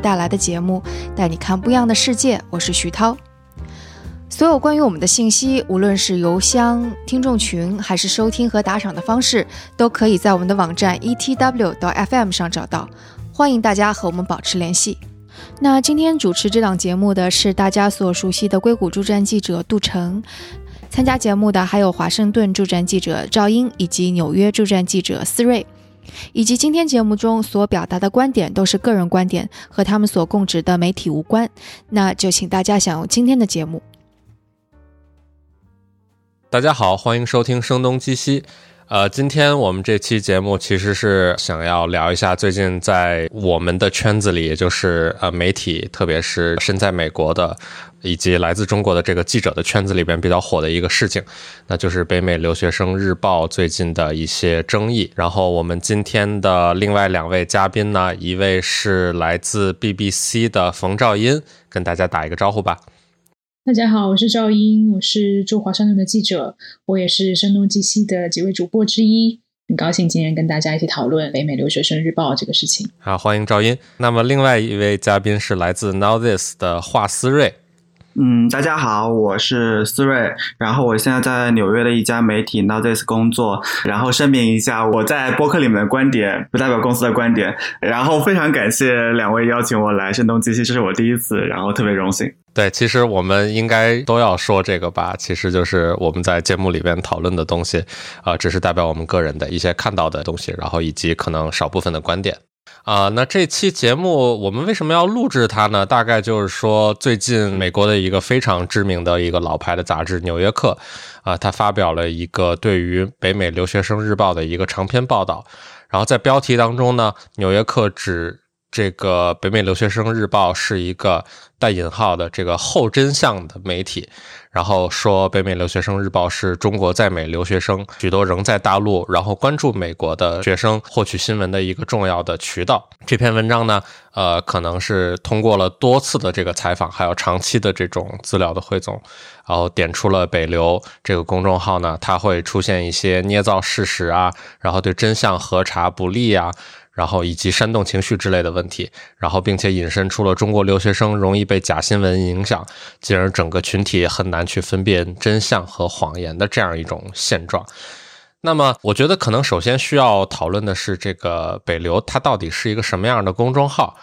带来的节目，带你看不一样的世界。我是徐涛。所有关于我们的信息，无论是邮箱、听众群，还是收听和打赏的方式，都可以在我们的网站 etw 到 fm 上找到。欢迎大家和我们保持联系。那今天主持这档节目的是大家所熟悉的硅谷驻站记者杜成，参加节目的还有华盛顿驻站记者赵英以及纽约驻站记者思睿。以及今天节目中所表达的观点都是个人观点，和他们所供职的媒体无关。那就请大家享用今天的节目。大家好，欢迎收听《声东击西》。呃，今天我们这期节目其实是想要聊一下最近在我们的圈子里，也就是呃媒体，特别是身在美国的以及来自中国的这个记者的圈子里边比较火的一个事情，那就是北美留学生日报最近的一些争议。然后我们今天的另外两位嘉宾呢，一位是来自 BBC 的冯兆音，跟大家打一个招呼吧。大家好，我是赵英，我是驻华盛顿的记者，我也是声东击西的几位主播之一，很高兴今天跟大家一起讨论北美留学生日报这个事情。好，欢迎赵英。那么另外一位嘉宾是来自 Now This 的华思睿。嗯，大家好，我是思睿，然后我现在在纽约的一家媒体 Now This 工作，然后声明一下，我在播客里面的观点不代表公司的观点，然后非常感谢两位邀请我来声东击西，这是我第一次，然后特别荣幸。对，其实我们应该都要说这个吧，其实就是我们在节目里边讨论的东西，啊，只是代表我们个人的一些看到的东西，然后以及可能少部分的观点。啊，那这期节目我们为什么要录制它呢？大概就是说，最近美国的一个非常知名的一个老牌的杂志《纽约客》，啊，它发表了一个对于北美留学生日报的一个长篇报道。然后在标题当中呢，《纽约客》指这个北美留学生日报是一个带引号的这个后真相的媒体。然后说，北美留学生日报是中国在美留学生许多仍在大陆，然后关注美国的学生获取新闻的一个重要的渠道。这篇文章呢，呃，可能是通过了多次的这个采访，还有长期的这种资料的汇总，然后点出了北流这个公众号呢，它会出现一些捏造事实啊，然后对真相核查不利啊。然后以及煽动情绪之类的问题，然后并且引申出了中国留学生容易被假新闻影响，进而整个群体很难去分辨真相和谎言的这样一种现状。那么，我觉得可能首先需要讨论的是这个北流它到底是一个什么样的公众号，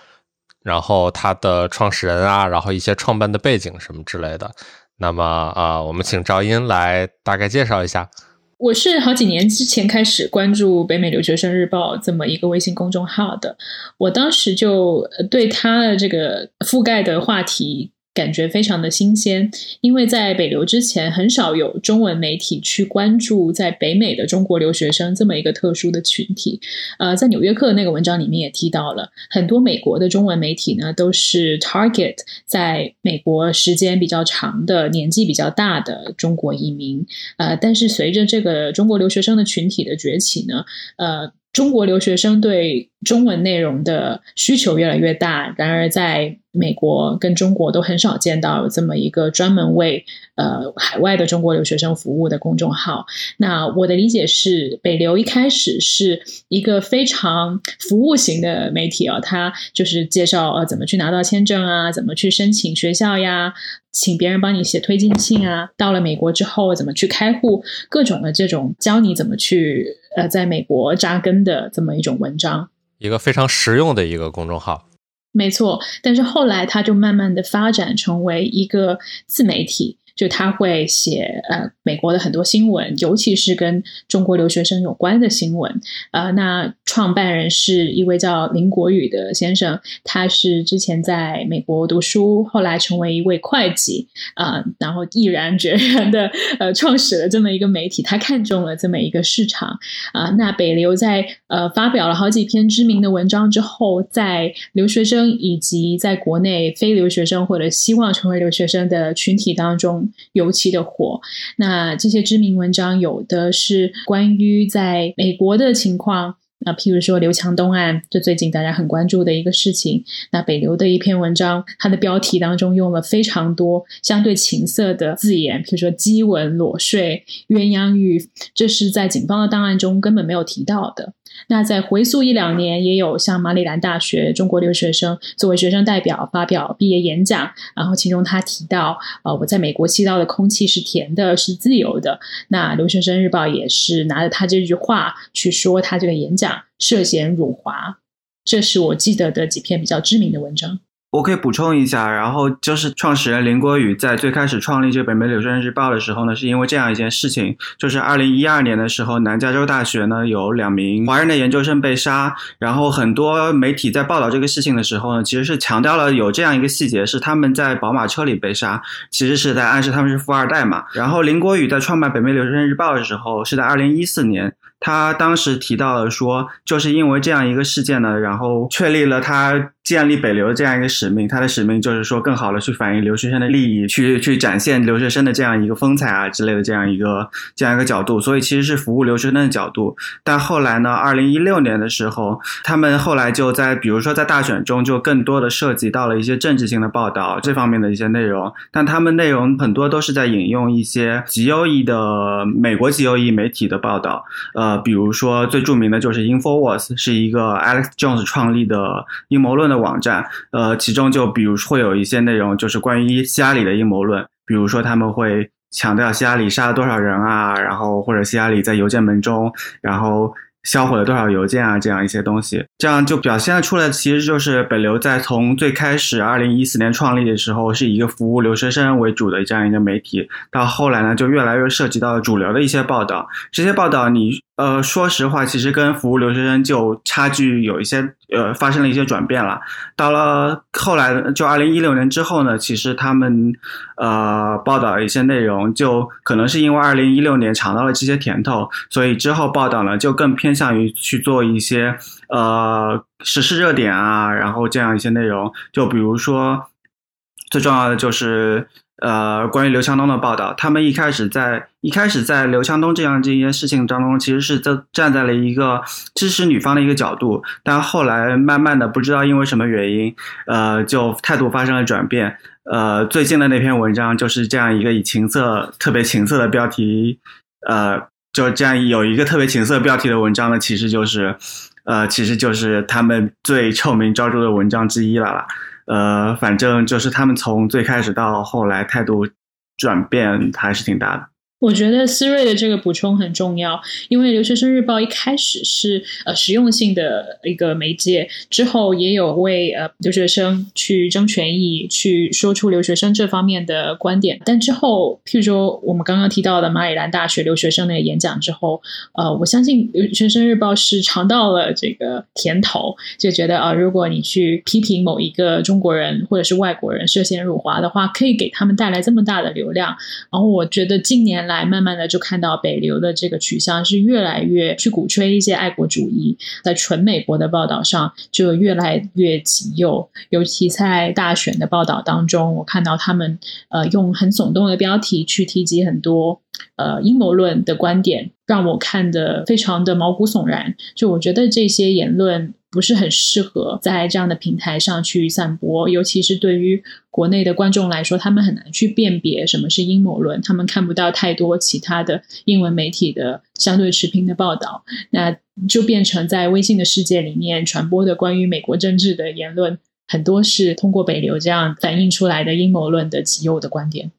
然后它的创始人啊，然后一些创办的背景什么之类的。那么啊，我们请赵英来大概介绍一下。我是好几年之前开始关注北美留学生日报这么一个微信公众号的，我当时就对它的这个覆盖的话题。感觉非常的新鲜，因为在北流之前，很少有中文媒体去关注在北美的中国留学生这么一个特殊的群体。呃，在《纽约客》那个文章里面也提到了，很多美国的中文媒体呢都是 target 在美国时间比较长的、年纪比较大的中国移民。呃，但是随着这个中国留学生的群体的崛起呢，呃。中国留学生对中文内容的需求越来越大，然而在美国跟中国都很少见到有这么一个专门为呃海外的中国留学生服务的公众号。那我的理解是，北流一开始是一个非常服务型的媒体哦，它就是介绍呃怎么去拿到签证啊，怎么去申请学校呀，请别人帮你写推荐信啊，到了美国之后怎么去开户，各种的这种教你怎么去。呃，在美国扎根的这么一种文章，一个非常实用的一个公众号，没错。但是后来，它就慢慢的发展成为一个自媒体。就他会写呃美国的很多新闻，尤其是跟中国留学生有关的新闻。呃，那创办人是一位叫林国宇的先生，他是之前在美国读书，后来成为一位会计啊，然后毅然决然的呃创始了这么一个媒体。他看中了这么一个市场啊。那北流在呃发表了好几篇知名的文章之后，在留学生以及在国内非留学生或者希望成为留学生的群体当中。尤其的火。那这些知名文章有的是关于在美国的情况，那譬如说刘强东案，这最近大家很关注的一个事情。那北流的一篇文章，它的标题当中用了非常多相对情色的字眼，譬如说激吻、裸睡、鸳鸯浴，这是在警方的档案中根本没有提到的。那在回溯一两年，也有像马里兰大学中国留学生作为学生代表发表毕业演讲，然后其中他提到，呃，我在美国吸到的空气是甜的，是自由的。那留学生日报也是拿着他这句话去说他这个演讲涉嫌辱华，这是我记得的几篇比较知名的文章。我可以补充一下，然后就是创始人林国宇在最开始创立这个北美留学生日报的时候呢，是因为这样一件事情，就是二零一二年的时候，南加州大学呢有两名华人的研究生被杀，然后很多媒体在报道这个事情的时候呢，其实是强调了有这样一个细节，是他们在宝马车里被杀，其实是在暗示他们是富二代嘛。然后林国宇在创办北美留学生日报的时候，是在二零一四年。他当时提到了说，就是因为这样一个事件呢，然后确立了他建立北流的这样一个使命。它的使命就是说，更好的去反映留学生的利益，去去展现留学生的这样一个风采啊之类的这样一个这样一个角度。所以其实是服务留学生的角度。但后来呢，二零一六年的时候，他们后来就在比如说在大选中，就更多的涉及到了一些政治性的报道这方面的一些内容。但他们内容很多都是在引用一些极优异的美国极优异媒体的报道，呃。比如说，最著名的就是 Infowars，是一个 Alex Jones 创立的阴谋论的网站。呃，其中就比如会有一些内容，就是关于希拉里的阴谋论。比如说，他们会强调希拉里杀了多少人啊，然后或者希拉里在邮件门中，然后。销毁了多少邮件啊？这样一些东西，这样就表现出来，其实就是北流在从最开始二零一四年创立的时候，是以一个服务留学生为主的这样一个媒体，到后来呢，就越来越涉及到主流的一些报道。这些报道，你呃，说实话，其实跟服务留学生就差距有一些。呃，发生了一些转变了。到了后来，就二零一六年之后呢，其实他们呃报道一些内容，就可能是因为二零一六年尝到了这些甜头，所以之后报道呢就更偏向于去做一些呃时事热点啊，然后这样一些内容。就比如说，最重要的就是。呃，关于刘强东的报道，他们一开始在一开始在刘强东这样这件事情当中，其实是在站在了一个支持女方的一个角度，但后来慢慢的不知道因为什么原因，呃，就态度发生了转变。呃，最近的那篇文章就是这样一个以情色特别情色的标题，呃，就这样有一个特别情色标题的文章呢，其实就是，呃，其实就是他们最臭名昭著的文章之一了啦。呃，反正就是他们从最开始到后来态度转变还是挺大的。我觉得思睿的这个补充很重要，因为留学生日报一开始是呃实用性的一个媒介，之后也有为呃留学生去争权益，去说出留学生这方面的观点。但之后，譬如说我们刚刚提到的马里兰大学留学生那个演讲之后，呃，我相信留学生日报是尝到了这个甜头，就觉得啊，如果你去批评某一个中国人或者是外国人涉嫌辱华的话，可以给他们带来这么大的流量。然后我觉得近年。来，来慢慢的就看到北流的这个取向是越来越去鼓吹一些爱国主义，在纯美国的报道上就越来越极右，尤其在大选的报道当中，我看到他们呃用很耸动的标题去提及很多呃阴谋论的观点，让我看的非常的毛骨悚然。就我觉得这些言论。不是很适合在这样的平台上去散播，尤其是对于国内的观众来说，他们很难去辨别什么是阴谋论，他们看不到太多其他的英文媒体的相对持平的报道，那就变成在微信的世界里面传播的关于美国政治的言论，很多是通过北流这样反映出来的阴谋论的极右的观点。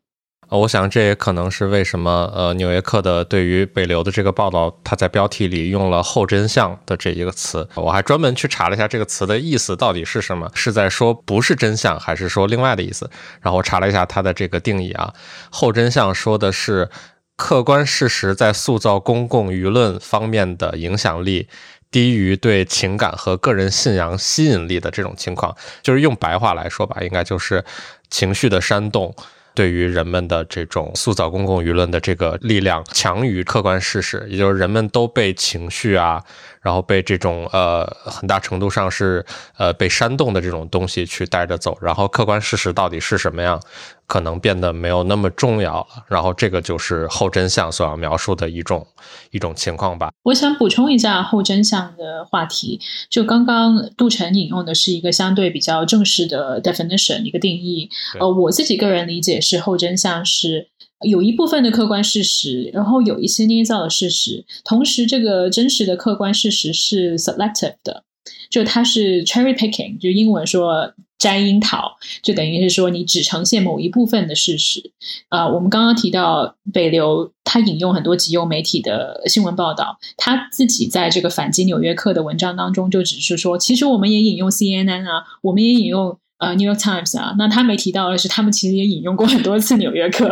我想这也可能是为什么，呃，《纽约客》的对于北流的这个报道，它在标题里用了“后真相”的这一个词。我还专门去查了一下这个词的意思到底是什么，是在说不是真相，还是说另外的意思？然后我查了一下它的这个定义啊，“后真相”说的是客观事实在塑造公共舆论方面的影响力低于对情感和个人信仰吸引力的这种情况，就是用白话来说吧，应该就是情绪的煽动。对于人们的这种塑造公共舆论的这个力量强于客观事实，也就是人们都被情绪啊，然后被这种呃很大程度上是呃被煽动的这种东西去带着走，然后客观事实到底是什么样，可能变得没有那么重要了。然后这个就是后真相所要描述的一种一种情况吧。我想补充一下后真相的话题，就刚刚杜晨引用的是一个相对比较正式的 definition 一个定义。呃，我自己个人理解是后真相是。有一部分的客观事实，然后有一些捏造的事实，同时这个真实的客观事实是 selective 的，就它是 cherry picking，就英文说摘樱桃，就等于是说你只呈现某一部分的事实。啊，我们刚刚提到北流，他引用很多极右媒体的新闻报道，他自己在这个反击纽约客的文章当中就只是说，其实我们也引用 CNN 啊，我们也引用。呃，《New York Times》啊，那他没提到的是，他们其实也引用过很多次《纽约客》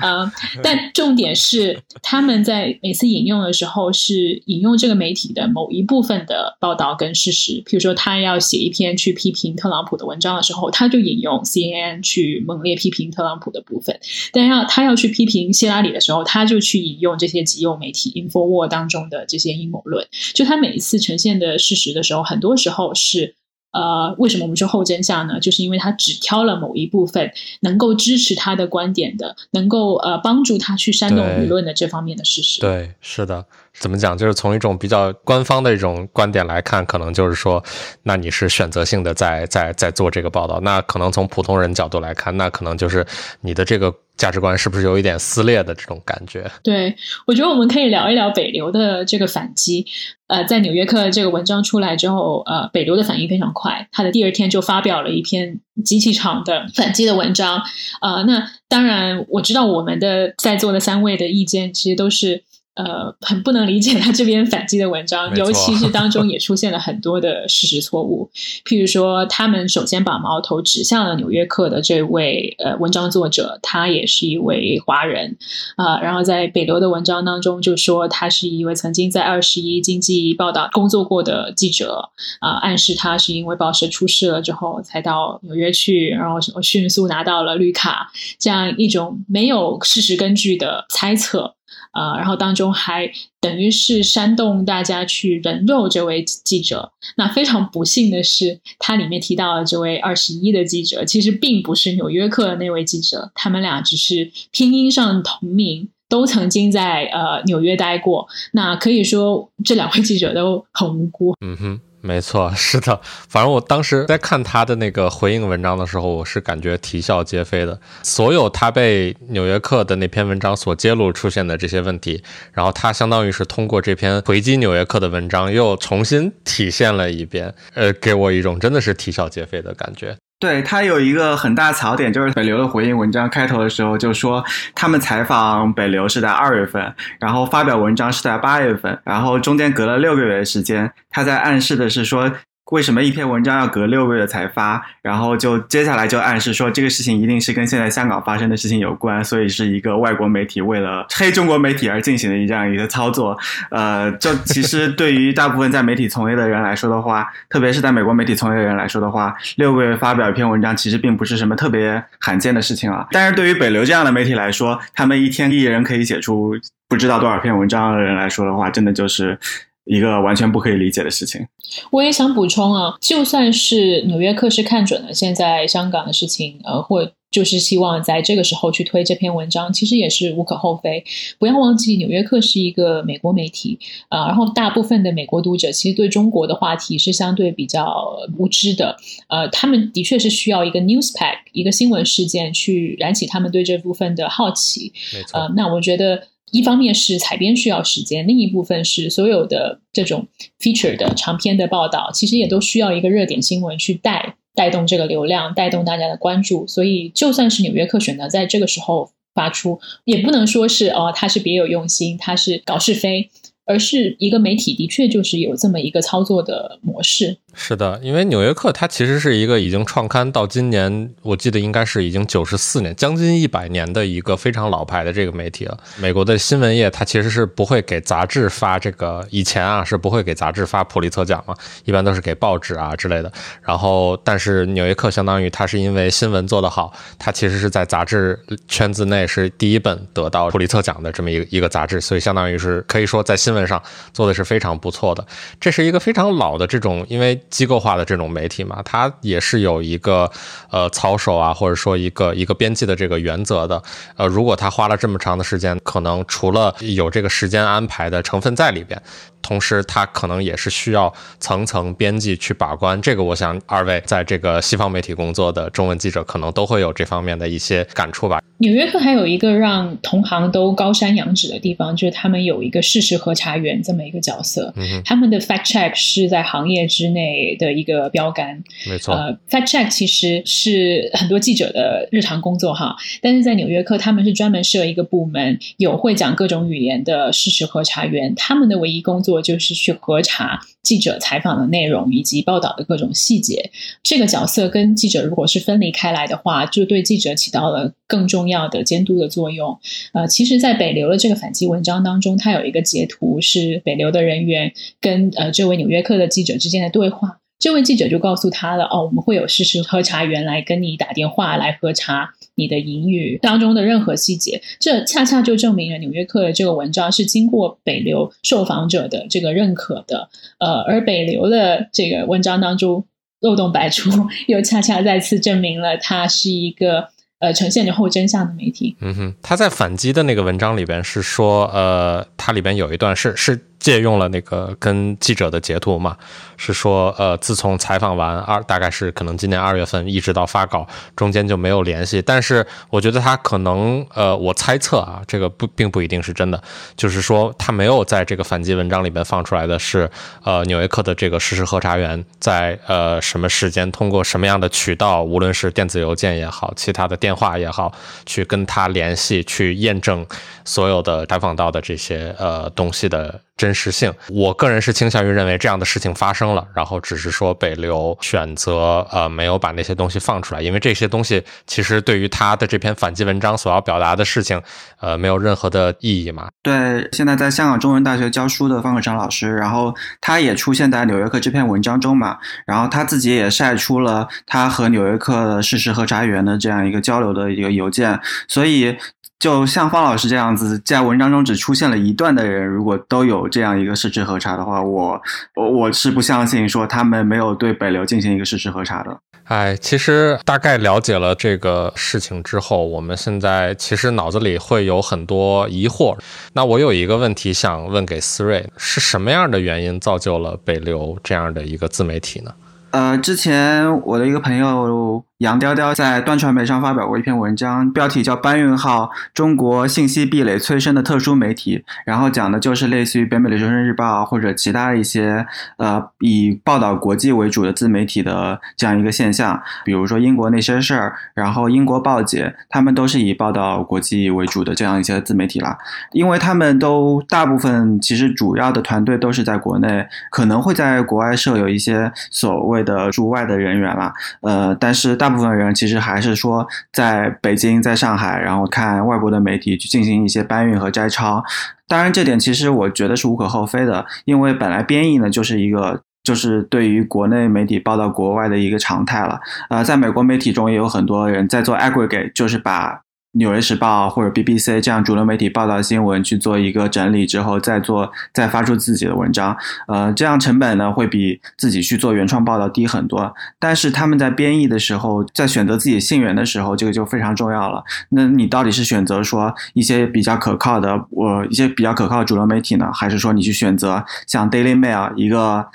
啊，但重点是他们在每次引用的时候是引用这个媒体的某一部分的报道跟事实。譬如说，他要写一篇去批评特朗普的文章的时候，他就引用 CNN 去猛烈批评特朗普的部分；但要他要去批评希拉里的时候，他就去引用这些极右媒体 Infowar 当中的这些阴谋论。就他每一次呈现的事实的时候，很多时候是。呃，为什么我们说后真相呢？就是因为他只挑了某一部分能够支持他的观点的，能够呃帮助他去煽动舆论的这方面的事实。对，是的。怎么讲？就是从一种比较官方的一种观点来看，可能就是说，那你是选择性的在在在做这个报道。那可能从普通人角度来看，那可能就是你的这个价值观是不是有一点撕裂的这种感觉？对，我觉得我们可以聊一聊北流的这个反击。呃，在《纽约客》这个文章出来之后，呃，北流的反应非常快，他的第二天就发表了一篇极其长的反击的文章。呃，那当然，我知道我们的在座的三位的意见其实都是。呃，很不能理解他这边反击的文章，尤其是当中也出现了很多的事实错误。譬如说，他们首先把矛头指向了《纽约客》的这位呃文章作者，他也是一位华人啊。然后在北流的文章当中就说，他是一位曾经在二十一经济报道工作过的记者啊，暗示他是因为报社出事了之后才到纽约去，然后迅速拿到了绿卡，这样一种没有事实根据的猜测。啊，然后当中还等于是煽动大家去人肉这位记者。那非常不幸的是，它里面提到的这位二十一的记者，其实并不是《纽约客》的那位记者，他们俩只是拼音上同名，都曾经在呃纽约待过。那可以说这两位记者都很无辜。嗯哼。没错，是的。反正我当时在看他的那个回应文章的时候，我是感觉啼笑皆非的。所有他被《纽约客》的那篇文章所揭露出现的这些问题，然后他相当于是通过这篇回击《纽约客》的文章又重新体现了一遍，呃，给我一种真的是啼笑皆非的感觉。对他有一个很大槽点，就是北流的回应文章开头的时候就说，他们采访北流是在二月份，然后发表文章是在八月份，然后中间隔了六个月的时间，他在暗示的是说。为什么一篇文章要隔六个月才发？然后就接下来就暗示说这个事情一定是跟现在香港发生的事情有关，所以是一个外国媒体为了黑中国媒体而进行的一这样一个操作。呃，就其实对于大部分在媒体从业的人来说的话，特别是在美国媒体从业的人来说的话，六个月发表一篇文章其实并不是什么特别罕见的事情啊。但是对于北流这样的媒体来说，他们一天一人可以写出不知道多少篇文章的人来说的话，真的就是。一个完全不可以理解的事情。我也想补充啊，就算是《纽约客》是看准了现在香港的事情，呃，或就是希望在这个时候去推这篇文章，其实也是无可厚非。不要忘记，《纽约客》是一个美国媒体呃，然后大部分的美国读者其实对中国的话题是相对比较无知的。呃，他们的确是需要一个 news pack，一个新闻事件去燃起他们对这部分的好奇。没错。呃，那我觉得。一方面是采编需要时间，另一部分是所有的这种 feature 的长篇的报道，其实也都需要一个热点新闻去带带动这个流量，带动大家的关注。所以，就算是《纽约客》选择在这个时候发出，也不能说是哦，他是别有用心，他是搞是非。而是一个媒体的确就是有这么一个操作的模式。是的，因为《纽约客》它其实是一个已经创刊到今年，我记得应该是已经九十四年，将近一百年的一个非常老牌的这个媒体了。美国的新闻业它其实是不会给杂志发这个，以前啊是不会给杂志发普利策奖嘛，一般都是给报纸啊之类的。然后，但是《纽约客》相当于它是因为新闻做得好，它其实是在杂志圈子内是第一本得到普利策奖的这么一个一个杂志，所以相当于是可以说在新。闻上做的是非常不错的，这是一个非常老的这种，因为机构化的这种媒体嘛，它也是有一个呃操守啊，或者说一个一个编辑的这个原则的。呃，如果他花了这么长的时间，可能除了有这个时间安排的成分在里边。同时，他可能也是需要层层编辑去把关。这个，我想二位在这个西方媒体工作的中文记者，可能都会有这方面的一些感触吧。纽约客还有一个让同行都高山仰止的地方，就是他们有一个事实核查员这么一个角色。嗯他们的 fact check 是在行业之内的一个标杆。没错。呃，fact check 其实是很多记者的日常工作哈，但是在纽约客，他们是专门设一个部门，有会讲各种语言的事实核查员，他们的唯一工作。就是去核查记者采访的内容以及报道的各种细节。这个角色跟记者如果是分离开来的话，就对记者起到了更重要的监督的作用。呃，其实，在北流的这个反击文章当中，它有一个截图是北流的人员跟呃这位纽约客的记者之间的对话。这位记者就告诉他了：“哦，我们会有事实核查员来跟你打电话来核查。”你的言语当中的任何细节，这恰恰就证明了《纽约客》的这个文章是经过北流受访者的这个认可的。呃，而北流的这个文章当中漏洞百出，又恰恰再次证明了它是一个呃呈现着后真相的媒体。嗯哼，他在反击的那个文章里边是说，呃，它里边有一段是是。借用了那个跟记者的截图嘛，是说，呃，自从采访完二，大概是可能今年二月份，一直到发稿中间就没有联系。但是我觉得他可能，呃，我猜测啊，这个不并不一定是真的，就是说他没有在这个反击文章里面放出来的是，呃，纽约客的这个事实核查员在呃什么时间通过什么样的渠道，无论是电子邮件也好，其他的电话也好，去跟他联系，去验证所有的采访到的这些呃东西的。真实性，我个人是倾向于认为这样的事情发生了，然后只是说北流选择呃没有把那些东西放出来，因为这些东西其实对于他的这篇反击文章所要表达的事情，呃没有任何的意义嘛。对，现在在香港中文大学教书的方可成老师，然后他也出现在《纽约客》这篇文章中嘛，然后他自己也晒出了他和《纽约客》的事实核查员的这样一个交流的一个邮件，所以。就像方老师这样子，在文章中只出现了一段的人，如果都有这样一个事实核查的话，我我我是不相信说他们没有对北流进行一个事实核查的。哎，其实大概了解了这个事情之后，我们现在其实脑子里会有很多疑惑。那我有一个问题想问给思睿：是什么样的原因造就了北流这样的一个自媒体呢？呃，之前我的一个朋友。杨雕雕在端传媒上发表过一篇文章，标题叫《搬运号：中国信息壁垒催生的特殊媒体》，然后讲的就是类似于北美留学生日报或者其他一些呃以报道国际为主的自媒体的这样一个现象。比如说英国那些事儿，然后英国报姐，他们都是以报道国际为主的这样一些自媒体啦。因为他们都大部分其实主要的团队都是在国内，可能会在国外设有一些所谓的驻外的人员了。呃，但是。大部分人其实还是说在北京、在上海，然后看外国的媒体去进行一些搬运和摘抄。当然，这点其实我觉得是无可厚非的，因为本来编译呢就是一个就是对于国内媒体报道国外的一个常态了。呃，在美国媒体中也有很多人在做 aggregate，就是把。纽约时报或者 BBC 这样主流媒体报道新闻去做一个整理之后，再做再发出自己的文章，呃，这样成本呢会比自己去做原创报道低很多。但是他们在编译的时候，在选择自己信源的时候，这个就非常重要了。那你到底是选择说一些比较可靠的，我一些比较可靠的主流媒体呢，还是说你去选择像 Daily Mail 一个？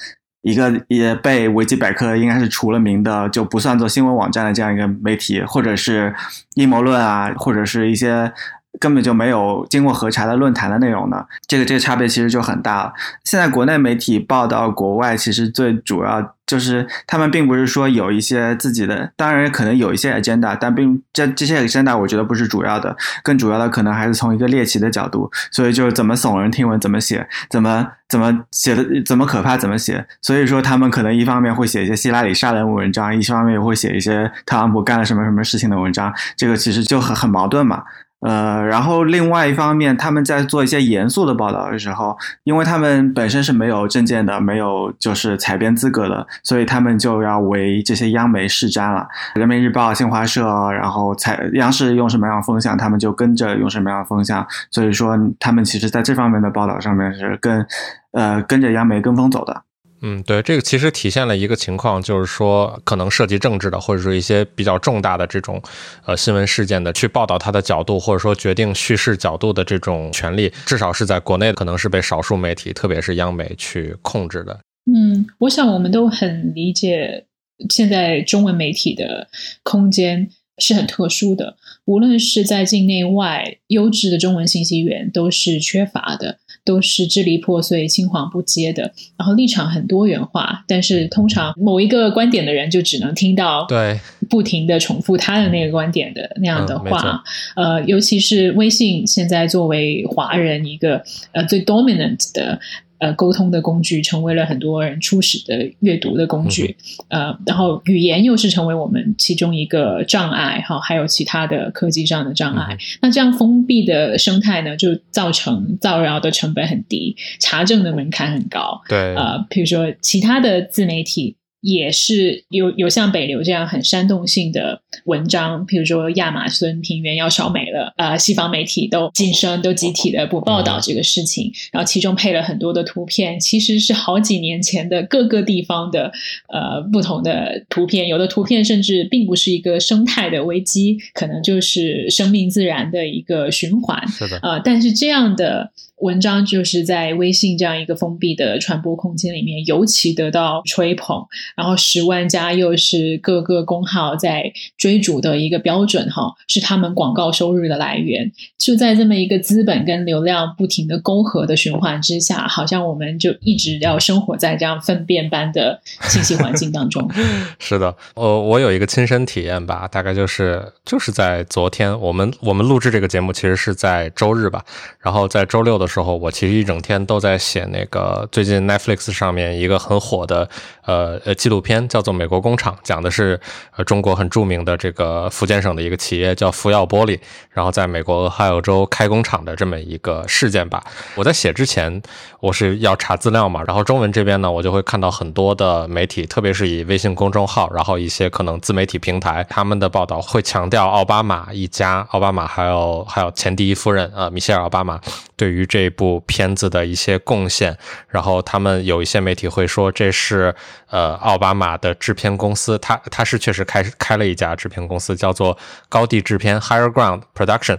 一个也被维基百科应该是除了名的就不算做新闻网站的这样一个媒体，或者是阴谋论啊，或者是一些根本就没有经过核查的论坛的内容呢？这个这个差别其实就很大了。现在国内媒体报道国外，其实最主要。就是他们并不是说有一些自己的，当然可能有一些 agenda，但并这这些 agenda 我觉得不是主要的，更主要的可能还是从一个猎奇的角度，所以就是怎么耸人听闻，怎么写，怎么怎么写的，怎么可怕怎么写。所以说他们可能一方面会写一些希拉里杀人文章，一方面也会写一些特朗普干了什么什么事情的文章，这个其实就很很矛盾嘛。呃，然后另外一方面，他们在做一些严肃的报道的时候，因为他们本身是没有证件的，没有就是采编资格的，所以他们就要为这些央媒施沾了。人民日报、新华社，然后采央视用什么样的风向，他们就跟着用什么样的风向。所以说，他们其实在这方面的报道上面是跟呃跟着央媒跟风走的。嗯，对，这个其实体现了一个情况，就是说可能涉及政治的，或者说一些比较重大的这种呃新闻事件的，去报道它的角度，或者说决定叙事角度的这种权利，至少是在国内可能是被少数媒体，特别是央媒去控制的。嗯，我想我们都很理解，现在中文媒体的空间是很特殊的，无论是在境内外，优质的中文信息源都是缺乏的。都是支离破碎、青黄不接的，然后立场很多元化，但是通常某一个观点的人就只能听到对不停的重复他的那个观点的那样的话。呃，尤其是微信现在作为华人一个呃最 dominant 的。呃，沟通的工具成为了很多人初始的阅读的工具，呃，然后语言又是成为我们其中一个障碍，哈，还有其他的科技上的障碍。那这样封闭的生态呢，就造成造谣的成本很低，查证的门槛很高。对，呃，比如说其他的自媒体。也是有有像北流这样很煽动性的文章，比如说亚马逊平原要烧没了，呃，西方媒体都晋升都集体的不报道这个事情，然后其中配了很多的图片，其实是好几年前的各个地方的呃不同的图片，有的图片甚至并不是一个生态的危机，可能就是生命自然的一个循环，是的，呃，但是这样的。文章就是在微信这样一个封闭的传播空间里面，尤其得到吹捧。然后十万加又是各个公号在追逐的一个标准，哈，是他们广告收入的来源。就在这么一个资本跟流量不停的沟合的循环之下，好像我们就一直要生活在这样粪便般的信息环境当中。是的，呃，我有一个亲身体验吧，大概就是就是在昨天，我们我们录制这个节目其实是在周日吧，然后在周六的。时候，我其实一整天都在写那个最近 Netflix 上面一个很火的呃呃纪录片，叫做《美国工厂》，讲的是呃中国很著名的这个福建省的一个企业叫福耀玻璃，然后在美国俄亥俄州开工厂的这么一个事件吧。我在写之前，我是要查资料嘛，然后中文这边呢，我就会看到很多的媒体，特别是以微信公众号，然后一些可能自媒体平台，他们的报道会强调奥巴马一家，奥巴马还有还有前第一夫人呃米歇尔奥巴马对于这。部片子的一些贡献，然后他们有一些媒体会说这是呃奥巴马的制片公司，他他是确实开开了一家制片公司，叫做高地制片 （Higher Ground Production）。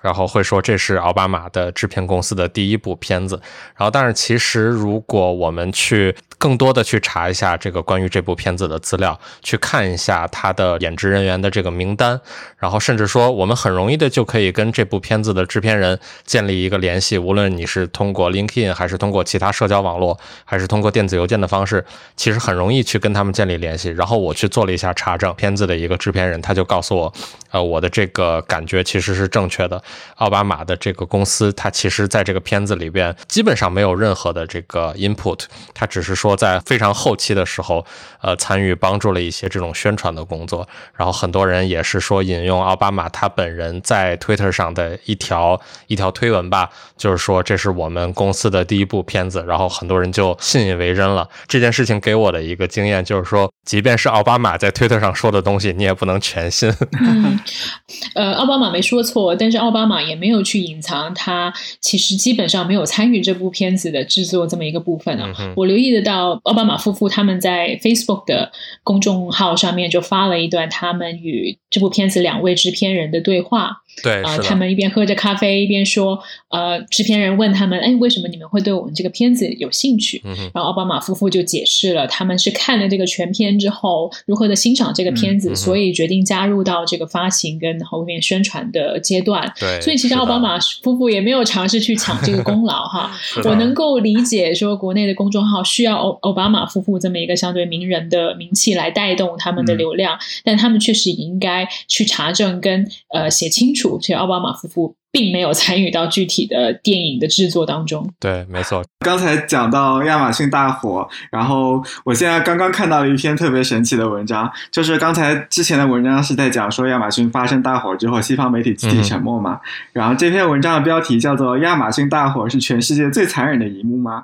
然后会说这是奥巴马的制片公司的第一部片子，然后但是其实如果我们去更多的去查一下这个关于这部片子的资料，去看一下他的演职人员的这个名单，然后甚至说我们很容易的就可以跟这部片子的制片人建立一个联系，无论你是通过 LinkedIn 还是通过其他社交网络，还是通过电子邮件的方式，其实很容易去跟他们建立联系。然后我去做了一下查证，片子的一个制片人他就告诉我，呃，我的这个感觉其实是正确的。奥巴马的这个公司，它其实在这个片子里边基本上没有任何的这个 input，它只是说在非常后期的时候，呃，参与帮助了一些这种宣传的工作。然后很多人也是说引用奥巴马他本人在 Twitter 上的一条一条推文吧，就是说这是我们公司的第一部片子。然后很多人就信以为真了。这件事情给我的一个经验就是说，即便是奥巴马在 Twitter 上说的东西，你也不能全信。嗯，呃，奥巴马没说错，但是奥巴。马也没有去隐藏，他其实基本上没有参与这部片子的制作这么一个部分啊。我留意得到，奥巴马夫妇他们在 Facebook 的公众号上面就发了一段他们与这部片子两位制片人的对话。对啊，他们一边喝着咖啡，一边说：“呃，制片人问他们，哎，为什么你们会对我们这个片子有兴趣？”然后奥巴马夫妇就解释了，他们是看了这个全片之后，如何的欣赏这个片子，所以决定加入到这个发行跟后面宣传的阶段。对，所以其实奥巴马夫妇也没有尝试去抢这个功劳哈。我能够理解说，国内的公众号需要奥奥巴马夫妇这么一个相对名人的名气来带动他们的流量，但他们确实应该去查证跟呃写清楚。其实奥巴马夫妇并没有参与到具体的电影的制作当中。对，没错。刚才讲到亚马逊大火，然后我现在刚刚看到了一篇特别神奇的文章，就是刚才之前的文章是在讲说亚马逊发生大火之后，西方媒体集体沉默嘛。然后这篇文章的标题叫做《亚马逊大火是全世界最残忍的一幕吗》。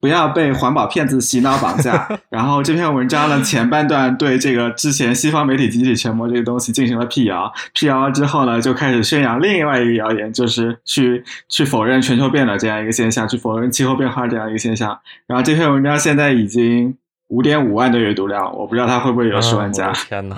不要被环保骗子洗脑绑架。然后这篇文章的前半段对这个之前西方媒体集体沉默这个东西进行了辟谣，辟谣了之后呢，就开始宣扬另外一个谣言，就是去去否认全球变暖这样一个现象，去否认气候变化这样一个现象。然后这篇文章现在已经五点五万的阅读量，我不知道它会不会有十万加。天哪！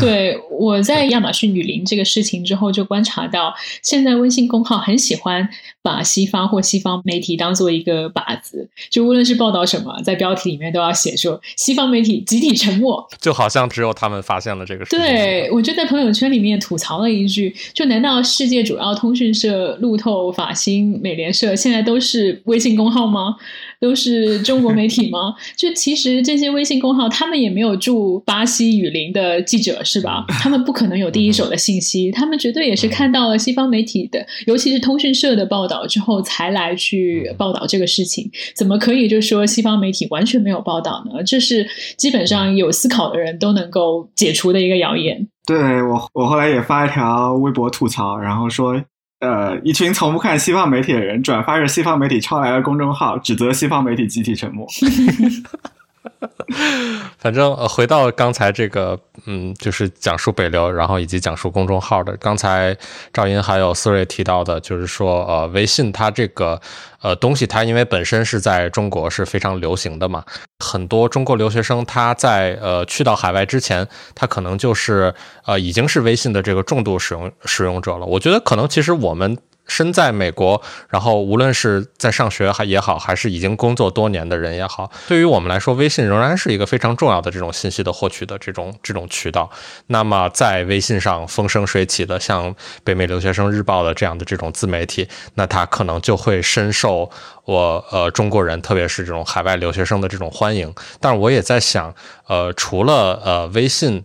对，我在亚马逊雨林这个事情之后，就观察到，现在微信公号很喜欢把西方或西方媒体当做一个靶子，就无论是报道什么，在标题里面都要写说西方媒体集体沉默，就好像只有他们发现了这个事情。对，我就在朋友圈里面吐槽了一句：，就难道世界主要通讯社路透、法新、美联社现在都是微信公号吗？都是中国媒体吗？就其实这些微信公号，他们也没有驻巴西雨林的记者是吧？他们不可能有第一手的信息，他们绝对也是看到了西方媒体的，尤其是通讯社的报道之后，才来去报道这个事情。怎么可以就说西方媒体完全没有报道呢？这是基本上有思考的人都能够解除的一个谣言。对我，我后来也发一条微博吐槽，然后说。呃，一群从不看西方媒体的人转发着西方媒体抄来的公众号，指责西方媒体集体沉默。反正呃，回到刚才这个，嗯，就是讲述北流，然后以及讲述公众号的。刚才赵英还有思睿提到的，就是说，呃，微信它这个呃东西，它因为本身是在中国是非常流行的嘛，很多中国留学生他在呃去到海外之前，他可能就是呃已经是微信的这个重度使用使用者了。我觉得可能其实我们。身在美国，然后无论是在上学还也好，还是已经工作多年的人也好，对于我们来说，微信仍然是一个非常重要的这种信息的获取的这种这种渠道。那么，在微信上风生水起的像北美留学生日报的这样的这种自媒体，那它可能就会深受我呃中国人，特别是这种海外留学生的这种欢迎。但是我也在想，呃，除了呃微信。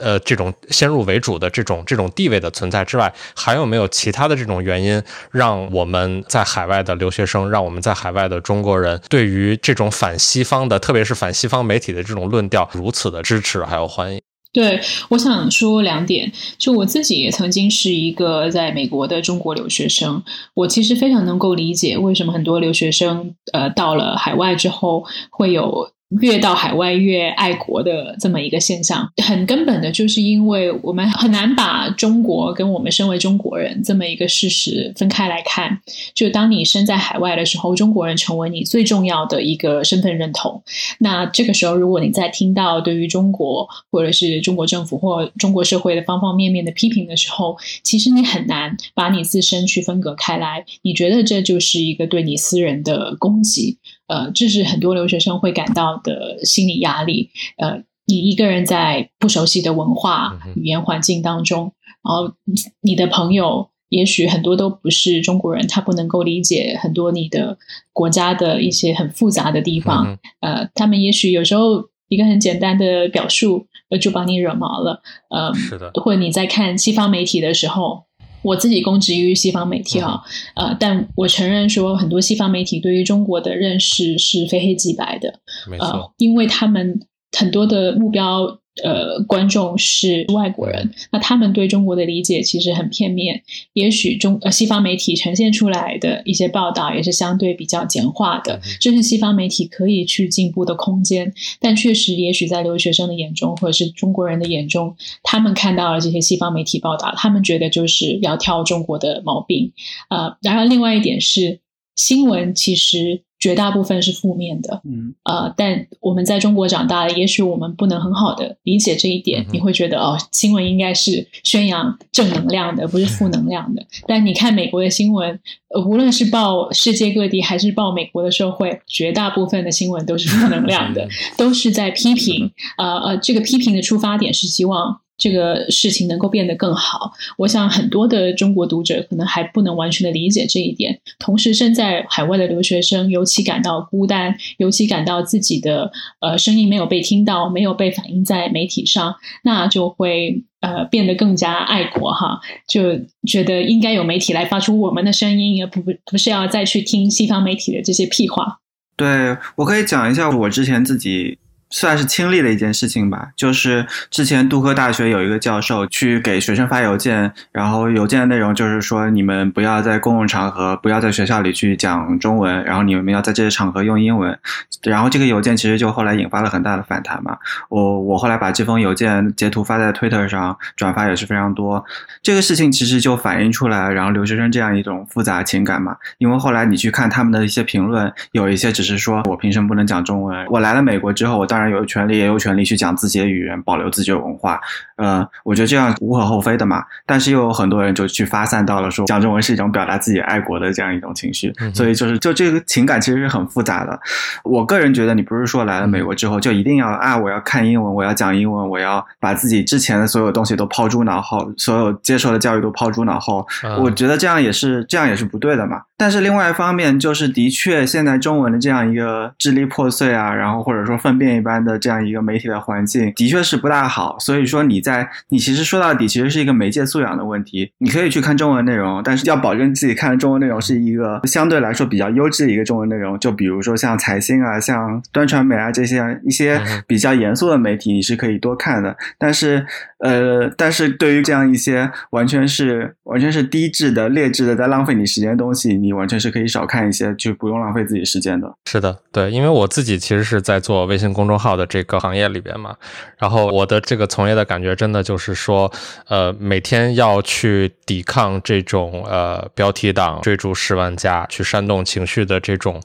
呃，这种先入为主的这种这种地位的存在之外，还有没有其他的这种原因，让我们在海外的留学生，让我们在海外的中国人，对于这种反西方的，特别是反西方媒体的这种论调，如此的支持还有欢迎？对，我想说两点。就我自己也曾经是一个在美国的中国留学生，我其实非常能够理解为什么很多留学生呃到了海外之后会有。越到海外越爱国的这么一个现象，很根本的就是因为我们很难把中国跟我们身为中国人这么一个事实分开来看。就当你身在海外的时候，中国人成为你最重要的一个身份认同。那这个时候，如果你在听到对于中国或者是中国政府或中国社会的方方面面的批评的时候，其实你很难把你自身去分隔开来。你觉得这就是一个对你私人的攻击？呃，这是很多留学生会感到的心理压力。呃，你一个人在不熟悉的文化、语言环境当中，然后你的朋友也许很多都不是中国人，他不能够理解很多你的国家的一些很复杂的地方。呃，他们也许有时候一个很简单的表述，呃，就把你惹毛了。呃，是的，或者你在看西方媒体的时候。我自己供职于西方媒体哈，呃，但我承认说，很多西方媒体对于中国的认识是非黑即白的，没错，因为他们很多的目标。呃，观众是外国人，那他们对中国的理解其实很片面。也许中呃西方媒体呈现出来的一些报道也是相对比较简化的，这是西方媒体可以去进步的空间。但确实，也许在留学生的眼中，或者是中国人的眼中，他们看到了这些西方媒体报道，他们觉得就是要挑中国的毛病。呃，然后另外一点是，新闻其实。绝大部分是负面的，嗯，呃，但我们在中国长大了，也许我们不能很好的理解这一点。你会觉得哦，新闻应该是宣扬正能量的，不是负能量的。但你看美国的新闻，无论是报世界各地还是报美国的社会，绝大部分的新闻都是负能量的，都是在批评。呃呃，这个批评的出发点是希望。这个事情能够变得更好，我想很多的中国读者可能还不能完全的理解这一点。同时，身在海外的留学生尤其感到孤单，尤其感到自己的呃声音没有被听到，没有被反映在媒体上，那就会呃变得更加爱国哈，就觉得应该有媒体来发出我们的声音，而不不是要再去听西方媒体的这些屁话。对我可以讲一下我之前自己。算是亲历的一件事情吧。就是之前杜克大学有一个教授去给学生发邮件，然后邮件的内容就是说，你们不要在公共场合，不要在学校里去讲中文，然后你们要在这些场合用英文。然后这个邮件其实就后来引发了很大的反弹嘛。我我后来把这封邮件截图发在 Twitter 上，转发也是非常多。这个事情其实就反映出来，然后留学生这样一种复杂情感嘛。因为后来你去看他们的一些评论，有一些只是说我凭什么不能讲中文？我来了美国之后，我当有权利，也有权利去讲自己的语言，保留自己的文化。呃，我觉得这样无可厚非的嘛。但是又有很多人就去发散到了说讲中文是一种表达自己爱国的这样一种情绪，所以就是就这个情感其实是很复杂的。我个人觉得，你不是说来了美国之后就一定要啊，我要看英文，我要讲英文，我要把自己之前的所有东西都抛诸脑后，所有接受的教育都抛诸脑后。我觉得这样也是这样也是不对的嘛。但是另外一方面，就是的确现在中文的这样一个支离破碎啊，然后或者说粪便一般的这样一个媒体的环境，的确是不大好。所以说你在你其实说到底，其实是一个媒介素养的问题。你可以去看中文内容，但是要保证自己看的中文内容是一个相对来说比较优质的一个中文内容。就比如说像财新啊、像端传媒啊这些一些比较严肃的媒体，你是可以多看的。但是呃，但是对于这样一些完全是完全是低质的、劣质的，在浪费你时间的东西，你。你完全是可以少看一些，就不用浪费自己时间的。是的，对，因为我自己其实是在做微信公众好的这个行业里边嘛，然后我的这个从业的感觉真的就是说，呃，每天要去抵抗这种呃标题党追逐十万加去煽动情绪的这种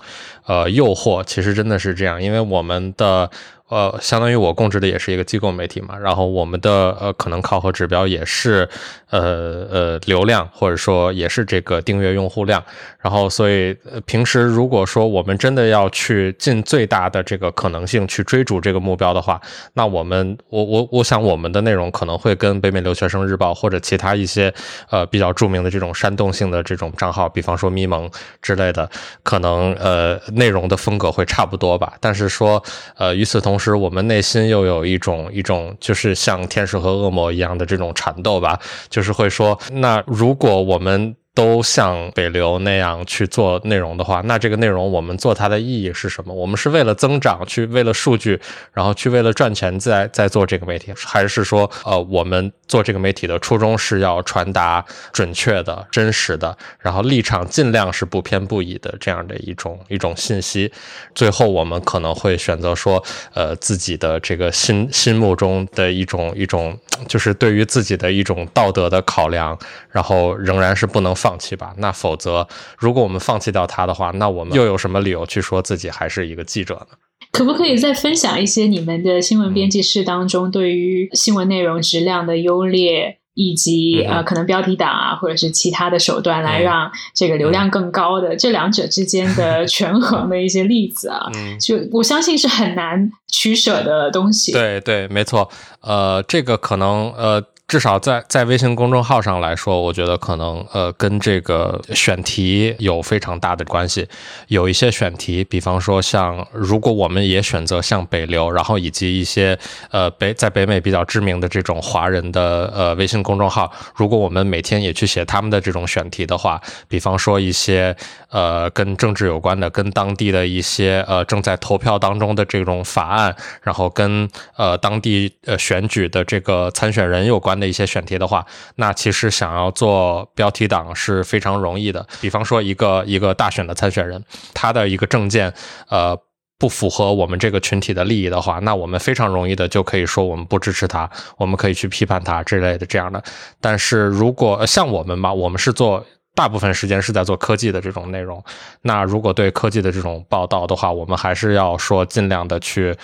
呃诱惑，其实真的是这样，因为我们的。呃，相当于我供职的也是一个机构媒体嘛，然后我们的呃可能考核指标也是呃呃流量，或者说也是这个订阅用户量，然后所以平时如果说我们真的要去尽最大的这个可能性去追逐这个目标的话，那我们我我我想我们的内容可能会跟北美留学生日报或者其他一些呃比较著名的这种煽动性的这种账号，比方说咪蒙之类的，可能呃内容的风格会差不多吧，但是说呃与此同。同时，我们内心又有一种一种，就是像天使和恶魔一样的这种缠斗吧，就是会说，那如果我们。都像北流那样去做内容的话，那这个内容我们做它的意义是什么？我们是为了增长，去为了数据，然后去为了赚钱在在做这个媒体，还是说，呃，我们做这个媒体的初衷是要传达准确的、真实的，然后立场尽量是不偏不倚的这样的一种一种信息。最后，我们可能会选择说，呃，自己的这个心心目中的一种一种，就是对于自己的一种道德的考量，然后仍然是不能。放弃吧，那否则，如果我们放弃掉它的话，那我们又有什么理由去说自己还是一个记者呢？可不可以再分享一些你们的新闻编辑室当中对于新闻内容质量的优劣，以及呃可能标题党啊，或者是其他的手段来让这个流量更高的这两者之间的权衡的一些例子啊？嗯就我相信是很难取舍的东西。对对，没错。呃，这个可能呃。至少在在微信公众号上来说，我觉得可能呃跟这个选题有非常大的关系。有一些选题，比方说像如果我们也选择像北流，然后以及一些呃北在北美比较知名的这种华人的呃微信公众号，如果我们每天也去写他们的这种选题的话，比方说一些呃跟政治有关的，跟当地的一些呃正在投票当中的这种法案，然后跟呃当地呃选举的这个参选人有关。的一些选题的话，那其实想要做标题党是非常容易的。比方说，一个一个大选的参选人，他的一个证件，呃，不符合我们这个群体的利益的话，那我们非常容易的就可以说我们不支持他，我们可以去批判他之类的这样的。但是如果像我们吧，我们是做大部分时间是在做科技的这种内容，那如果对科技的这种报道的话，我们还是要说尽量的去。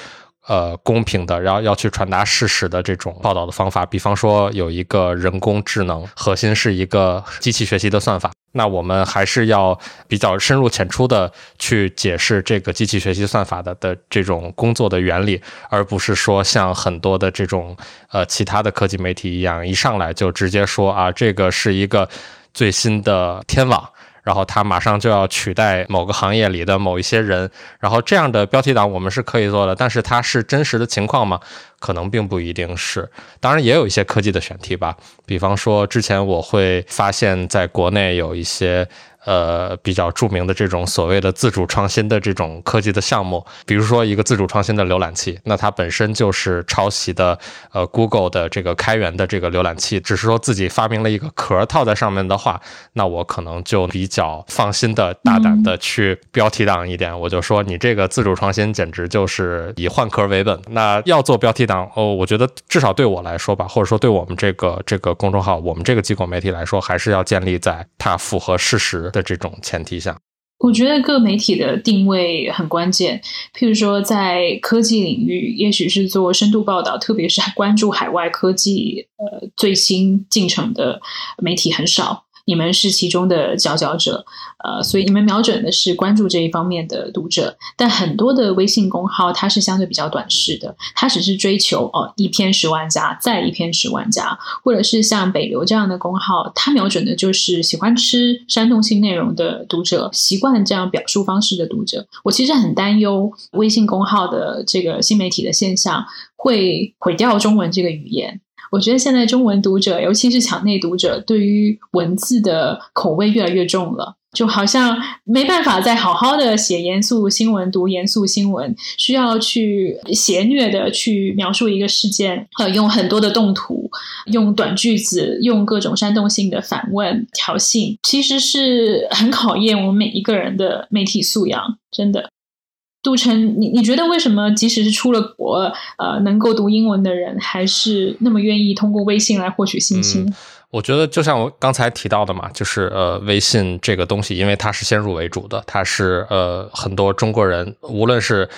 呃，公平的，然后要去传达事实的这种报道的方法，比方说有一个人工智能，核心是一个机器学习的算法，那我们还是要比较深入浅出的去解释这个机器学习算法的的这种工作的原理，而不是说像很多的这种呃其他的科技媒体一样，一上来就直接说啊，这个是一个最新的天网。然后他马上就要取代某个行业里的某一些人，然后这样的标题党我们是可以做的，但是它是真实的情况吗？可能并不一定是。当然也有一些科技的选题吧，比方说之前我会发现在国内有一些呃比较著名的这种所谓的自主创新的这种科技的项目，比如说一个自主创新的浏览器，那它本身就是抄袭的呃 Google 的这个开源的这个浏览器，只是说自己发明了一个壳套在上面的话，那我可能就比较放心的大胆的去标题党一点，我就说你这个自主创新简直就是以换壳为本。那要做标题党哦，我觉得至少对我来说吧，或者说对我们这个这个公众号，我们这个机构媒体来说，还是要建立在它符合事实的这种前提下。我觉得各媒体的定位很关键。譬如说，在科技领域，也许是做深度报道，特别是关注海外科技呃最新进程的媒体很少。你们是其中的佼佼者，呃，所以你们瞄准的是关注这一方面的读者。但很多的微信公号，它是相对比较短视的，它只是追求哦一篇十万加，再一篇十万加，或者是像北流这样的公号，它瞄准的就是喜欢吃煽动性内容的读者，习惯这样表述方式的读者。我其实很担忧微信公号的这个新媒体的现象会毁掉中文这个语言。我觉得现在中文读者，尤其是墙内读者，对于文字的口味越来越重了，就好像没办法再好好的写严肃新闻、读严肃新闻，需要去邪虐的去描述一个事件，呃，用很多的动图，用短句子，用各种煽动性的反问、挑衅，其实是很考验我们每一个人的媒体素养，真的。杜晨，你你觉得为什么即使是出了国，呃，能够读英文的人，还是那么愿意通过微信来获取信息？我觉得就像我刚才提到的嘛，就是呃，微信这个东西，因为它是先入为主的，它是呃很多中国人，无论是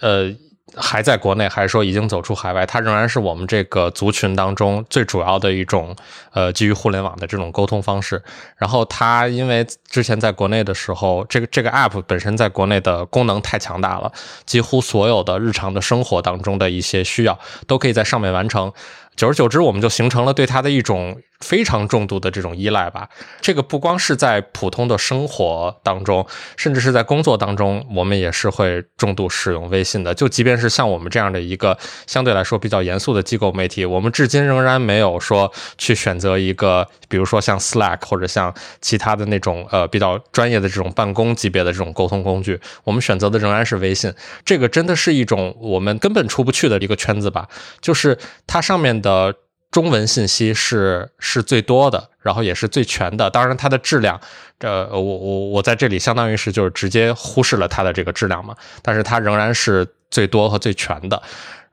呃。还在国内，还是说已经走出海外，它仍然是我们这个族群当中最主要的一种，呃，基于互联网的这种沟通方式。然后它因为之前在国内的时候，这个这个 app 本身在国内的功能太强大了，几乎所有的日常的生活当中的一些需要都可以在上面完成。久而久之，我们就形成了对它的一种非常重度的这种依赖吧。这个不光是在普通的生活当中，甚至是在工作当中，我们也是会重度使用微信的。就即便是像我们这样的一个相对来说比较严肃的机构媒体，我们至今仍然没有说去选择一个，比如说像 Slack 或者像其他的那种呃比较专业的这种办公级别的这种沟通工具，我们选择的仍然是微信。这个真的是一种我们根本出不去的一个圈子吧，就是它上面。的中文信息是是最多的，然后也是最全的。当然，它的质量，这，我我我在这里相当于是就是直接忽视了它的这个质量嘛。但是它仍然是最多和最全的。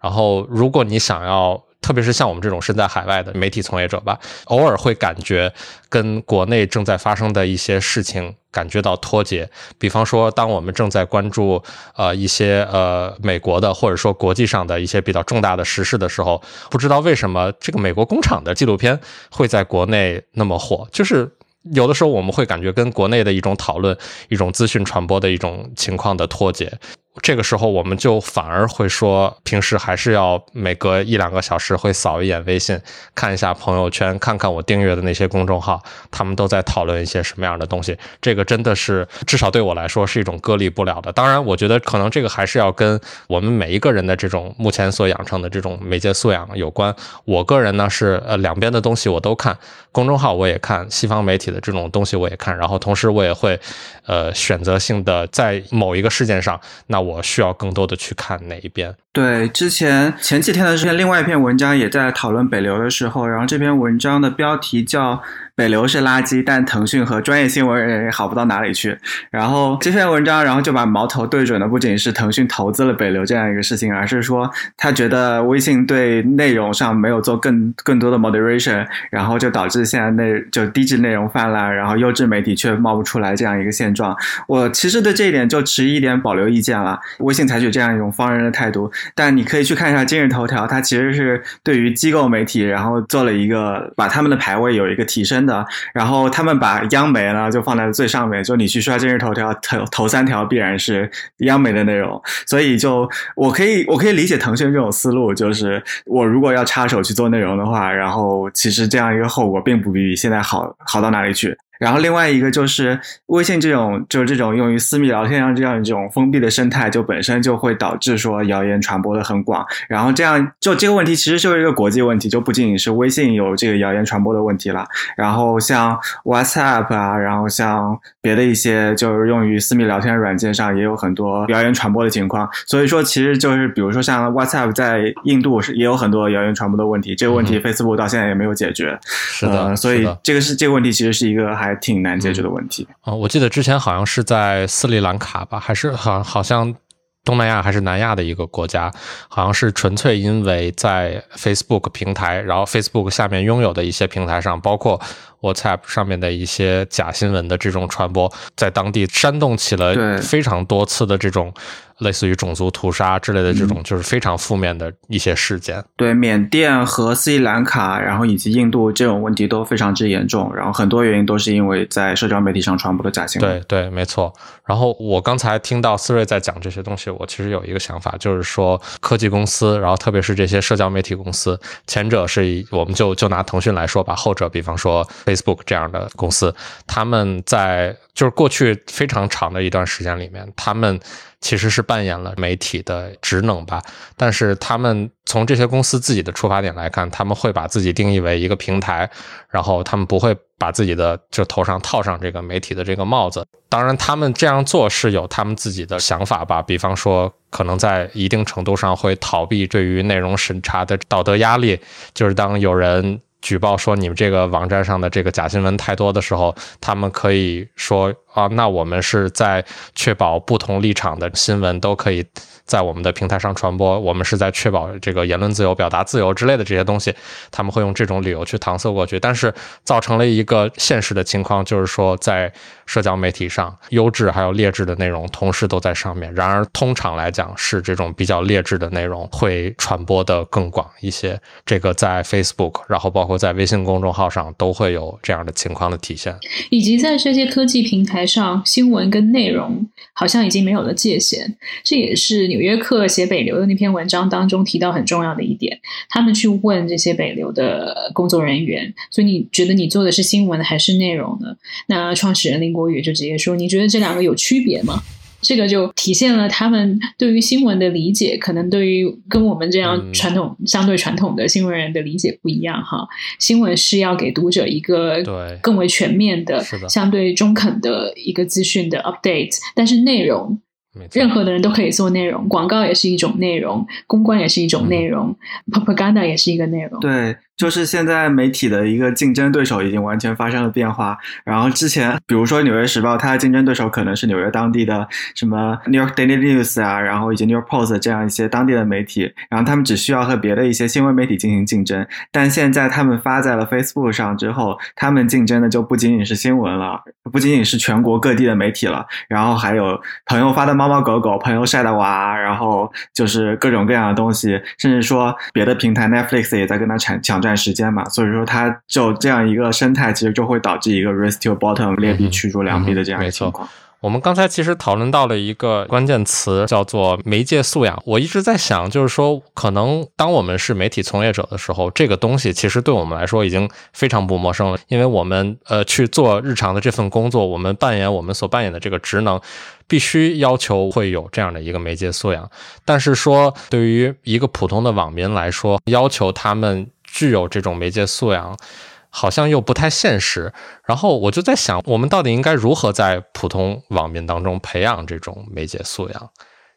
然后，如果你想要。特别是像我们这种身在海外的媒体从业者吧，偶尔会感觉跟国内正在发生的一些事情感觉到脱节。比方说，当我们正在关注呃一些呃美国的或者说国际上的一些比较重大的时事的时候，不知道为什么这个美国工厂的纪录片会在国内那么火，就是有的时候我们会感觉跟国内的一种讨论、一种资讯传播的一种情况的脱节。这个时候，我们就反而会说，平时还是要每隔一两个小时会扫一眼微信，看一下朋友圈，看看我订阅的那些公众号，他们都在讨论一些什么样的东西。这个真的是，至少对我来说是一种割离不了的。当然，我觉得可能这个还是要跟我们每一个人的这种目前所养成的这种媒介素养有关。我个人呢是呃两边的东西我都看，公众号我也看，西方媒体的这种东西我也看，然后同时我也会呃选择性的在某一个事件上那。我需要更多的去看哪一边？对，之前前几天的这篇另外一篇文章也在讨论北流的时候，然后这篇文章的标题叫。北流是垃圾，但腾讯和专业新闻人也好不到哪里去。然后这篇文章，然后就把矛头对准的不仅是腾讯投资了北流这样一个事情，而是说他觉得微信对内容上没有做更更多的 moderation，然后就导致现在内就低质内容泛滥，然后优质媒体却冒不出来这样一个现状。我其实对这一点就持一点保留意见了。微信采取这样一种放任的态度，但你可以去看一下今日头条，它其实是对于机构媒体，然后做了一个把他们的排位有一个提升的。然后他们把央媒呢就放在最上面，就你去刷今日头条，头头三条必然是央媒的内容，所以就我可以我可以理解腾讯这种思路，就是我如果要插手去做内容的话，然后其实这样一个后果并不比现在好好到哪里去。然后另外一个就是微信这种就是这种用于私密聊天上这样一种封闭的生态，就本身就会导致说谣言传播的很广。然后这样就这个问题其实就是一个国际问题，就不仅仅是微信有这个谣言传播的问题了。然后像 WhatsApp 啊，然后像别的一些就是用于私密聊天软件上也有很多谣言传播的情况。所以说，其实就是比如说像 WhatsApp 在印度是也有很多谣言传播的问题，这个问题 Facebook 到现在也没有解决。是的，所以这个是这个问题其实是一个还挺难解决的问题。啊，我记得之前好像是在斯里兰卡吧，还是好好像。东南亚还是南亚的一个国家，好像是纯粹因为在 Facebook 平台，然后 Facebook 下面拥有的一些平台上，包括 WhatsApp 上面的一些假新闻的这种传播，在当地煽动起了非常多次的这种。类似于种族屠杀之类的这种，就是非常负面的一些事件。对，缅甸和斯里兰卡，然后以及印度这种问题都非常之严重。然后很多原因都是因为在社交媒体上传播的假新闻。对对，没错。然后我刚才听到思睿在讲这些东西，我其实有一个想法，就是说科技公司，然后特别是这些社交媒体公司，前者是我们就就拿腾讯来说吧，后者比方说 Facebook 这样的公司，他们在就是过去非常长的一段时间里面，他们。其实是扮演了媒体的职能吧，但是他们从这些公司自己的出发点来看，他们会把自己定义为一个平台，然后他们不会把自己的就头上套上这个媒体的这个帽子。当然，他们这样做是有他们自己的想法吧，比方说，可能在一定程度上会逃避对于内容审查的道德压力，就是当有人。举报说你们这个网站上的这个假新闻太多的时候，他们可以说啊，那我们是在确保不同立场的新闻都可以。在我们的平台上传播，我们是在确保这个言论自由、表达自由之类的这些东西，他们会用这种理由去搪塞过去，但是造成了一个现实的情况，就是说在社交媒体上，优质还有劣质的内容同时都在上面。然而，通常来讲是这种比较劣质的内容会传播的更广一些。这个在 Facebook，然后包括在微信公众号上都会有这样的情况的体现，以及在这些科技平台台上，新闻跟内容好像已经没有了界限，这也是纽约客写北流的那篇文章当中提到很重要的一点，他们去问这些北流的工作人员，所以你觉得你做的是新闻还是内容呢？那创始人林国宇就直接说，你觉得这两个有区别吗？这个就体现了他们对于新闻的理解，可能对于跟我们这样传统、相对传统的新闻人的理解不一样哈。新闻是要给读者一个对更为全面的、相对中肯的一个资讯的 update，但是内容。任何的人都可以做内容，广告也是一种内容，公关也是一种内容，propaganda 也是一个内容。对。就是现在媒体的一个竞争对手已经完全发生了变化。然后之前，比如说《纽约时报》，它的竞争对手可能是纽约当地的什么 New York Daily News 啊，然后以及 New York Post 这样一些当地的媒体。然后他们只需要和别的一些新闻媒体进行竞争。但现在他们发在了 Facebook 上之后，他们竞争的就不仅仅是新闻了，不仅仅是全国各地的媒体了，然后还有朋友发的猫猫狗狗，朋友晒的娃，然后就是各种各样的东西，甚至说别的平台 Netflix 也在跟他抢抢占。时间嘛，所以说它就这样一个生态，其实就会导致一个 race to bottom 劣币驱逐良币的这样一个情况。我们刚才其实讨论到了一个关键词，叫做媒介素养。我一直在想，就是说，可能当我们是媒体从业者的时候，这个东西其实对我们来说已经非常不陌生了，因为我们呃去做日常的这份工作，我们扮演我们所扮演的这个职能，必须要求会有这样的一个媒介素养。但是说，对于一个普通的网民来说，要求他们。具有这种媒介素养，好像又不太现实。然后我就在想，我们到底应该如何在普通网民当中培养这种媒介素养，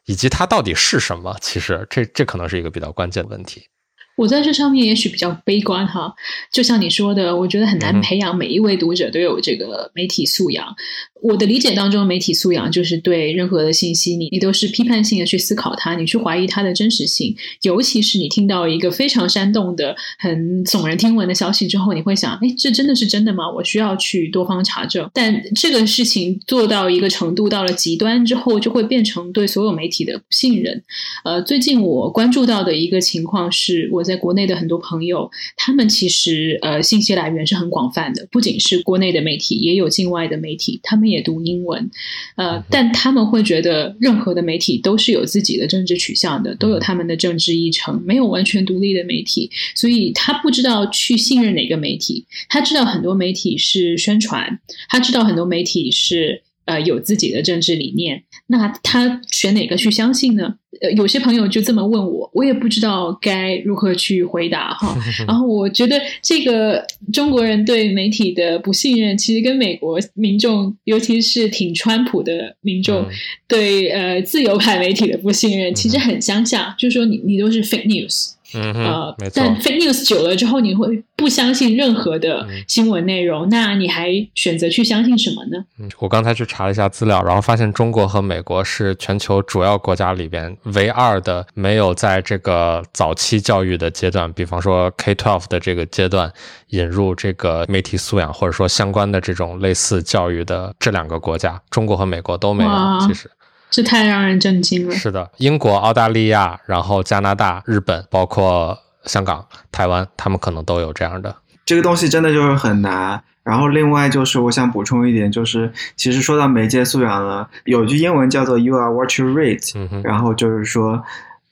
以及它到底是什么？其实，这这可能是一个比较关键的问题。我在这上面也许比较悲观哈，就像你说的，我觉得很难培养每一位读者都有这个媒体素养。我的理解当中，媒体素养就是对任何的信息，你你都是批判性的去思考它，你去怀疑它的真实性。尤其是你听到一个非常煽动的、很耸人听闻的消息之后，你会想：哎，这真的是真的吗？我需要去多方查证。但这个事情做到一个程度，到了极端之后，就会变成对所有媒体的不信任。呃，最近我关注到的一个情况是，我。在国内的很多朋友，他们其实呃信息来源是很广泛的，不仅是国内的媒体，也有境外的媒体，他们也读英文，呃，但他们会觉得任何的媒体都是有自己的政治取向的，都有他们的政治议程，没有完全独立的媒体，所以他不知道去信任哪个媒体。他知道很多媒体是宣传，他知道很多媒体是呃有自己的政治理念，那他选哪个去相信呢？呃，有些朋友就这么问我，我也不知道该如何去回答哈。然后我觉得这个中国人对媒体的不信任，其实跟美国民众，尤其是挺川普的民众对呃自由派媒体的不信任，其实很相像，就是说你你都是 fake news。嗯呃。但 fake news 久了之后，你会不相信任何的新闻内容，那你还选择去相信什么呢？嗯，我刚才去查了一下资料，然后发现中国和美国是全球主要国家里边唯二的没有在这个早期教育的阶段，比方说 K-12 的这个阶段引入这个媒体素养或者说相关的这种类似教育的这两个国家，中国和美国都没有。其实。这太让人震惊了。是的，英国、澳大利亚，然后加拿大、日本，包括香港、台湾，他们可能都有这样的。这个东西真的就是很难。然后另外就是我想补充一点，就是其实说到媒介素养呢，有句英文叫做 “You are what you read”，然后就是说。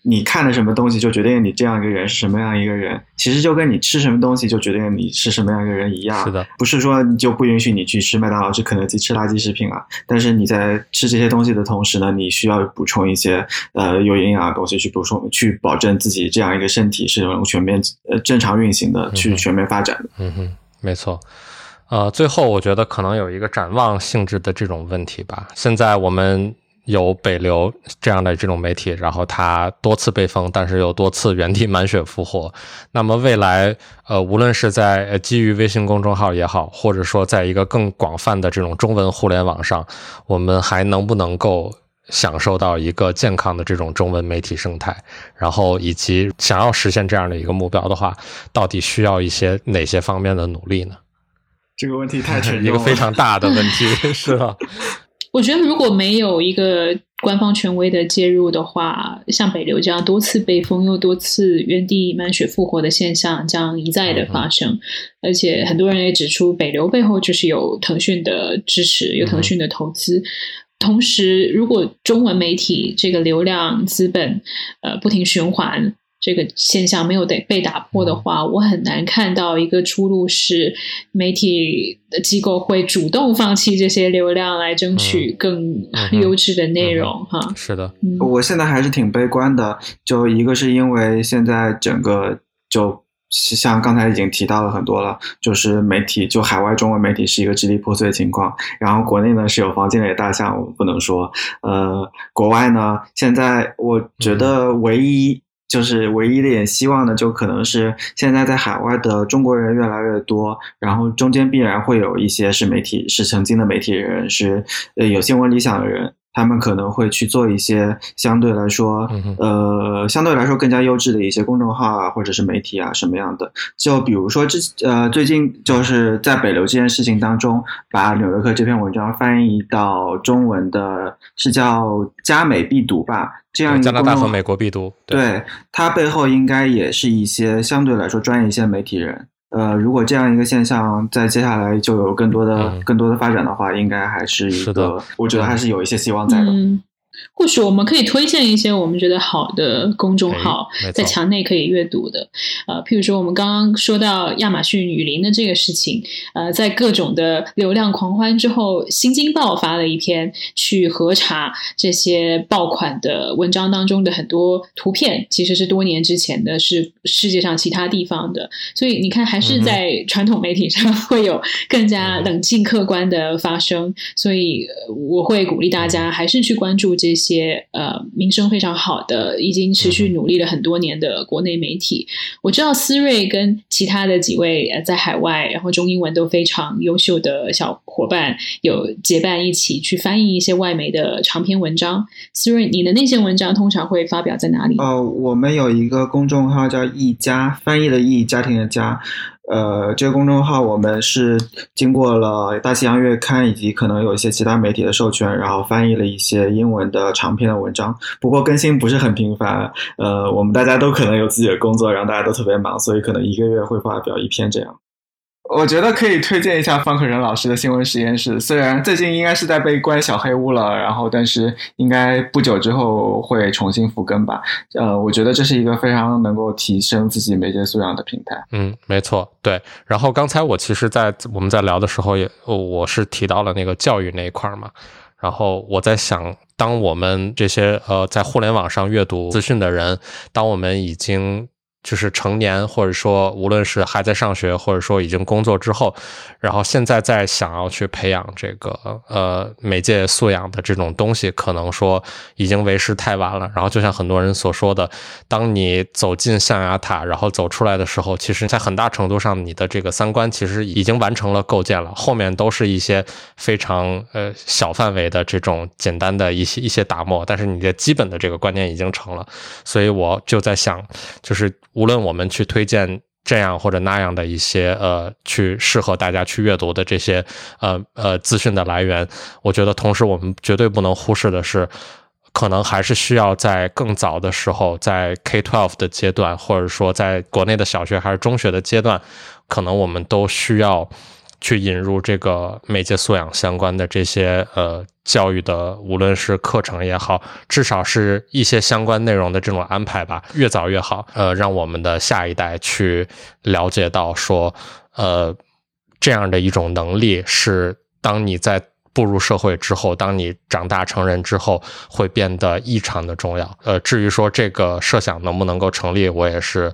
你看的什么东西就决定你这样一个人是什么样一个人，其实就跟你吃什么东西就决定你是什么样一个人一样。是的，不是说你就不允许你去吃麦当劳、吃肯德基、吃垃圾食品啊。但是你在吃这些东西的同时呢，你需要补充一些呃有营养的东西去补充，去保证自己这样一个身体是能全面呃正常运行的，去全面发展的。嗯哼，没错。呃，最后我觉得可能有一个展望性质的这种问题吧。现在我们。有北流这样的这种媒体，然后它多次被封，但是又多次原地满血复活。那么未来，呃，无论是在基于微信公众号也好，或者说在一个更广泛的这种中文互联网上，我们还能不能够享受到一个健康的这种中文媒体生态？然后以及想要实现这样的一个目标的话，到底需要一些哪些方面的努力呢？这个问题太沉重了，一个非常大的问题，是吧？我觉得如果没有一个官方权威的介入的话，像北流这样多次被封又多次原地满血复活的现象将一再的发生。而且很多人也指出，北流背后就是有腾讯的支持，有腾讯的投资。同时，如果中文媒体这个流量资本呃不停循环。这个现象没有得被打破的话，我很难看到一个出路是媒体的机构会主动放弃这些流量来争取更优质的内容。哈，是的，我现在还是挺悲观的。就一个是因为现在整个就像刚才已经提到了很多了，就是媒体就海外中文媒体是一个支离破碎的情况，然后国内呢是有房间里的大象，我不能说。呃，国外呢，现在我觉得唯一。就是唯一的点希望呢，就可能是现在在海外的中国人越来越多，然后中间必然会有一些是媒体，是曾经的媒体人，是呃有新闻理想的人。他们可能会去做一些相对来说，呃，相对来说更加优质的一些公众号啊，或者是媒体啊，什么样的？就比如说，之呃，最近就是在北流这件事情当中，把《纽约客》这篇文章翻译到中文的，是叫“加美必读”吧？这样加拿大和美国必读，对它背后应该也是一些相对来说专业一些媒体人。呃，如果这样一个现象在接下来就有更多的、更多的发展的话，应该还是一个，我觉得还是有一些希望在的。或许我们可以推荐一些我们觉得好的公众号，在墙内可以阅读的。呃，譬如说我们刚刚说到亚马逊雨林的这个事情，呃，在各种的流量狂欢之后，新京报发了一篇去核查这些爆款的文章当中的很多图片，其实是多年之前的，是世界上其他地方的。所以你看，还是在传统媒体上 会有更加冷静客观的发生。所以我会鼓励大家还是去关注。这些呃名声非常好的，已经持续努力了很多年的国内媒体，我知道思睿跟其他的几位呃在海外，然后中英文都非常优秀的小伙伴，有结伴一起去翻译一些外媒的长篇文章。思睿，你的那些文章通常会发表在哪里？哦，我们有一个公众号叫“一家”，翻译的“译”，家庭的“家”。呃，这个公众号我们是经过了大西洋月刊以及可能有一些其他媒体的授权，然后翻译了一些英文的长篇的文章。不过更新不是很频繁，呃，我们大家都可能有自己的工作，然后大家都特别忙，所以可能一个月会发表一篇这样。我觉得可以推荐一下方可人老师的新闻实验室，虽然最近应该是在被关小黑屋了，然后但是应该不久之后会重新复更吧。呃，我觉得这是一个非常能够提升自己媒介素养的平台。嗯，没错，对。然后刚才我其实，在我们在聊的时候，也我是提到了那个教育那一块嘛。然后我在想，当我们这些呃在互联网上阅读资讯的人，当我们已经。就是成年，或者说无论是还在上学，或者说已经工作之后，然后现在在想要去培养这个呃媒介素养的这种东西，可能说已经为时太晚了。然后就像很多人所说的，当你走进象牙塔，然后走出来的时候，其实在很大程度上，你的这个三观其实已经完成了构建了，后面都是一些非常呃小范围的这种简单的一些一些打磨，但是你的基本的这个观念已经成了。所以我就在想，就是。无论我们去推荐这样或者那样的一些呃，去适合大家去阅读的这些呃呃资讯的来源，我觉得同时我们绝对不能忽视的是，可能还是需要在更早的时候，在 K twelve 的阶段，或者说在国内的小学还是中学的阶段，可能我们都需要。去引入这个媒介素养相关的这些呃教育的，无论是课程也好，至少是一些相关内容的这种安排吧，越早越好。呃，让我们的下一代去了解到说，呃，这样的一种能力是当你在步入社会之后，当你长大成人之后，会变得异常的重要。呃，至于说这个设想能不能够成立，我也是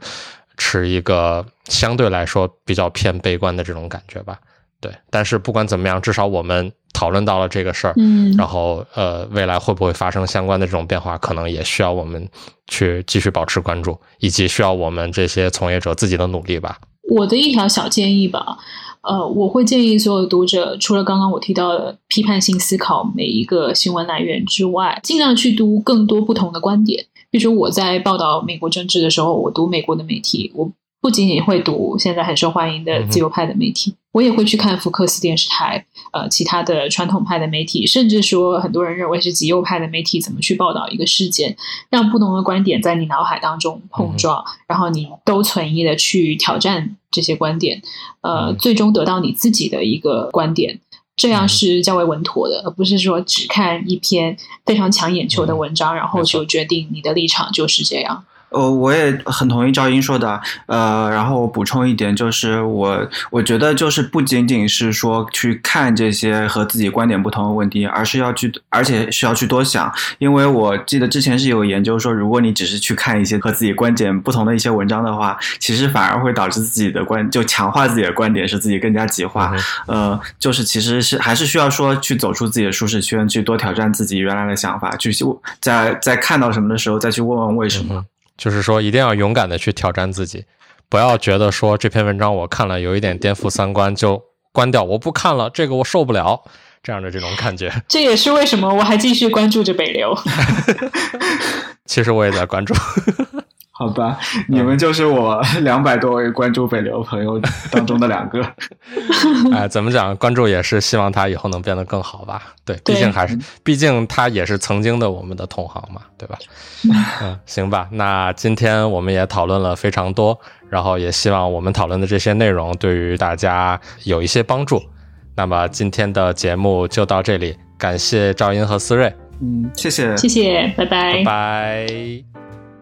持一个相对来说比较偏悲观的这种感觉吧。对，但是不管怎么样，至少我们讨论到了这个事儿，嗯，然后呃，未来会不会发生相关的这种变化，可能也需要我们去继续保持关注，以及需要我们这些从业者自己的努力吧。我的一条小建议吧，呃，我会建议所有读者，除了刚刚我提到的批判性思考每一个新闻来源之外，尽量去读更多不同的观点。比如说我在报道美国政治的时候，我读美国的媒体，我。不仅仅会读现在很受欢迎的自由派的媒体，我也会去看福克斯电视台，呃，其他的传统派的媒体，甚至说很多人认为是极右派的媒体怎么去报道一个事件，让不同的观点在你脑海当中碰撞，然后你都存疑的去挑战这些观点，呃，最终得到你自己的一个观点，这样是较为稳妥的，而不是说只看一篇非常抢眼球的文章，然后就决定你的立场就是这样。呃，我也很同意赵英说的，呃，然后我补充一点，就是我我觉得就是不仅仅是说去看这些和自己观点不同的问题，而是要去，而且需要去多想，因为我记得之前是有研究说，如果你只是去看一些和自己观点不同的一些文章的话，其实反而会导致自己的观就强化自己的观点，使自己更加极化。呃，就是其实是还是需要说去走出自己的舒适圈，去多挑战自己原来的想法，去在在看到什么的时候再去问问为什么。就是说，一定要勇敢的去挑战自己，不要觉得说这篇文章我看了有一点颠覆三观就关掉，我不看了，这个我受不了这样的这种感觉。这也是为什么我还继续关注着北流。其实我也在关注。好吧，你们就是我 两百多位关注北流朋友当中的两个。哎，怎么讲？关注也是希望他以后能变得更好吧？对，毕竟还是，毕竟他也是曾经的我们的同行嘛，对吧？嗯，行吧。那今天我们也讨论了非常多，然后也希望我们讨论的这些内容对于大家有一些帮助。那么今天的节目就到这里，感谢赵英和思睿。嗯，谢谢，谢谢，拜拜，拜拜。